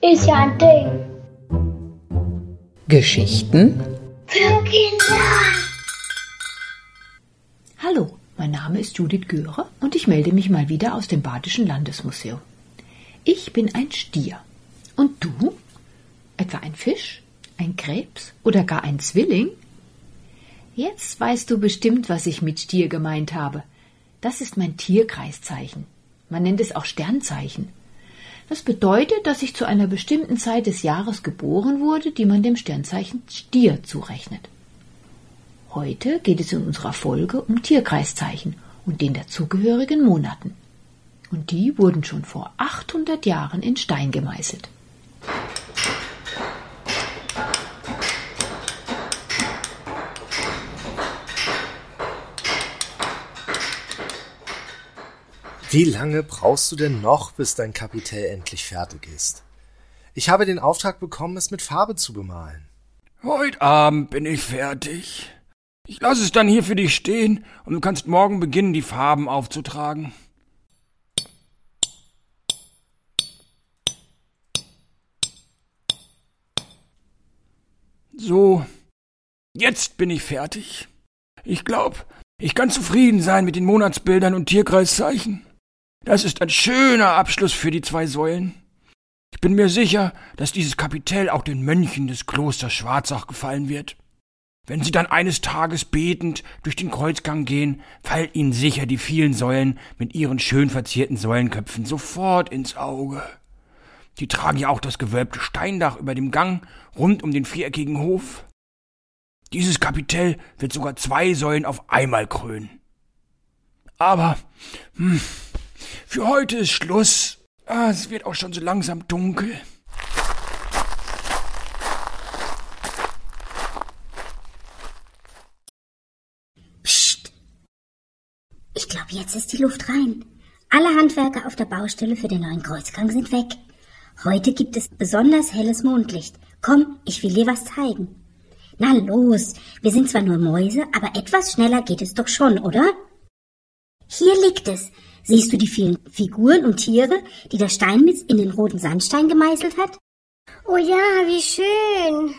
Ist ja ein Ding. Geschichten Für Kinder. Hallo, mein Name ist Judith Göre und ich melde mich mal wieder aus dem Badischen Landesmuseum. Ich bin ein Stier. Und du? Etwa ein Fisch? Ein Krebs? Oder gar ein Zwilling? Jetzt weißt du bestimmt, was ich mit Stier gemeint habe. Das ist mein Tierkreiszeichen. Man nennt es auch Sternzeichen. Das bedeutet, dass ich zu einer bestimmten Zeit des Jahres geboren wurde, die man dem Sternzeichen Stier zurechnet. Heute geht es in unserer Folge um Tierkreiszeichen und den dazugehörigen Monaten. Und die wurden schon vor 800 Jahren in Stein gemeißelt. Wie lange brauchst du denn noch, bis dein Kapitel endlich fertig ist? Ich habe den Auftrag bekommen, es mit Farbe zu bemalen. Heute Abend bin ich fertig. Ich lasse es dann hier für dich stehen und du kannst morgen beginnen, die Farben aufzutragen. So, jetzt bin ich fertig. Ich glaube, ich kann zufrieden sein mit den Monatsbildern und Tierkreiszeichen. Das ist ein schöner Abschluss für die zwei Säulen. Ich bin mir sicher, dass dieses Kapitel auch den Mönchen des Klosters Schwarzach gefallen wird. Wenn sie dann eines Tages betend durch den Kreuzgang gehen, fallen ihnen sicher die vielen Säulen mit ihren schön verzierten Säulenköpfen sofort ins Auge. Die tragen ja auch das gewölbte Steindach über dem Gang rund um den viereckigen Hof. Dieses Kapitel wird sogar zwei Säulen auf einmal krönen. Aber hm, für heute ist Schluss. Ah, es wird auch schon so langsam dunkel. Psst. Ich glaube, jetzt ist die Luft rein. Alle Handwerker auf der Baustelle für den neuen Kreuzgang sind weg. Heute gibt es besonders helles Mondlicht. Komm, ich will dir was zeigen. Na los, wir sind zwar nur Mäuse, aber etwas schneller geht es doch schon, oder? Hier liegt es. Siehst du die vielen Figuren und Tiere, die der Steinmetz in den roten Sandstein gemeißelt hat? Oh ja, wie schön.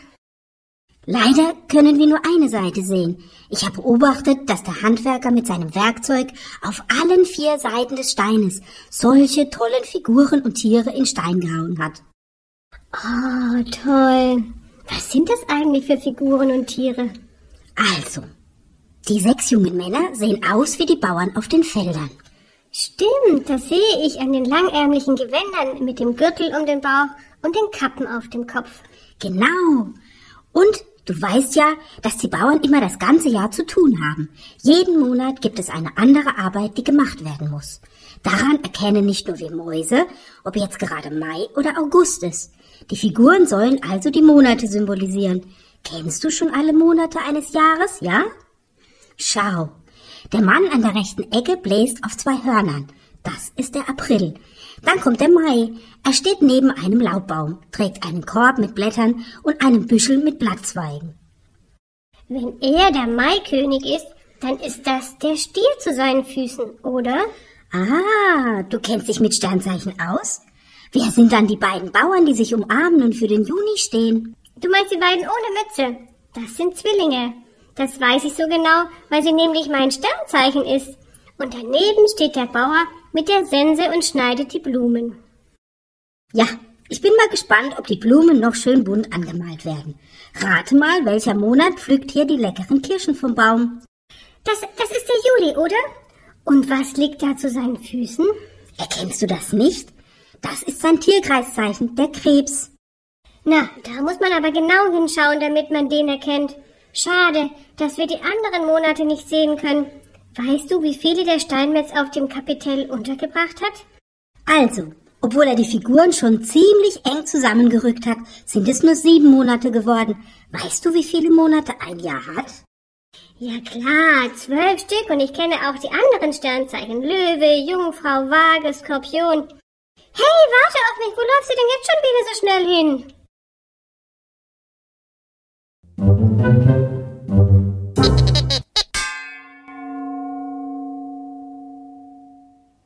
Leider können wir nur eine Seite sehen. Ich habe beobachtet, dass der Handwerker mit seinem Werkzeug auf allen vier Seiten des Steines solche tollen Figuren und Tiere in Stein gehauen hat. Oh, toll. Was sind das eigentlich für Figuren und Tiere? Also, die sechs jungen Männer sehen aus wie die Bauern auf den Feldern. Stimmt, das sehe ich an den langärmlichen Gewändern mit dem Gürtel um den Bauch und den Kappen auf dem Kopf. Genau. Und du weißt ja, dass die Bauern immer das ganze Jahr zu tun haben. Jeden Monat gibt es eine andere Arbeit, die gemacht werden muss. Daran erkennen nicht nur wir Mäuse, ob jetzt gerade Mai oder August ist. Die Figuren sollen also die Monate symbolisieren. Kennst du schon alle Monate eines Jahres, ja? Schau. Der Mann an der rechten Ecke bläst auf zwei Hörnern. Das ist der April. Dann kommt der Mai. Er steht neben einem Laubbaum, trägt einen Korb mit Blättern und einem Büschel mit Blattzweigen. Wenn er der Maikönig ist, dann ist das der Stier zu seinen Füßen, oder? Ah, du kennst dich mit Sternzeichen aus? Wer sind dann die beiden Bauern, die sich umarmen und für den Juni stehen? Du meinst die beiden ohne Mütze? Das sind Zwillinge. Das weiß ich so genau, weil sie nämlich mein Sternzeichen ist. Und daneben steht der Bauer mit der Sense und schneidet die Blumen. Ja, ich bin mal gespannt, ob die Blumen noch schön bunt angemalt werden. Rate mal, welcher Monat pflückt hier die leckeren Kirschen vom Baum? Das, das ist der Juli, oder? Und was liegt da zu seinen Füßen? Erkennst du das nicht? Das ist sein Tierkreiszeichen, der Krebs. Na, da muss man aber genau hinschauen, damit man den erkennt. Schade, dass wir die anderen Monate nicht sehen können. Weißt du, wie viele der Steinmetz auf dem Kapitel untergebracht hat? Also, obwohl er die Figuren schon ziemlich eng zusammengerückt hat, sind es nur sieben Monate geworden. Weißt du, wie viele Monate ein Jahr hat? Ja klar, zwölf Stück und ich kenne auch die anderen Sternzeichen. Löwe, Jungfrau, Waage, Skorpion. Hey, warte auf mich, wo läufst du denn jetzt schon wieder so schnell hin? Música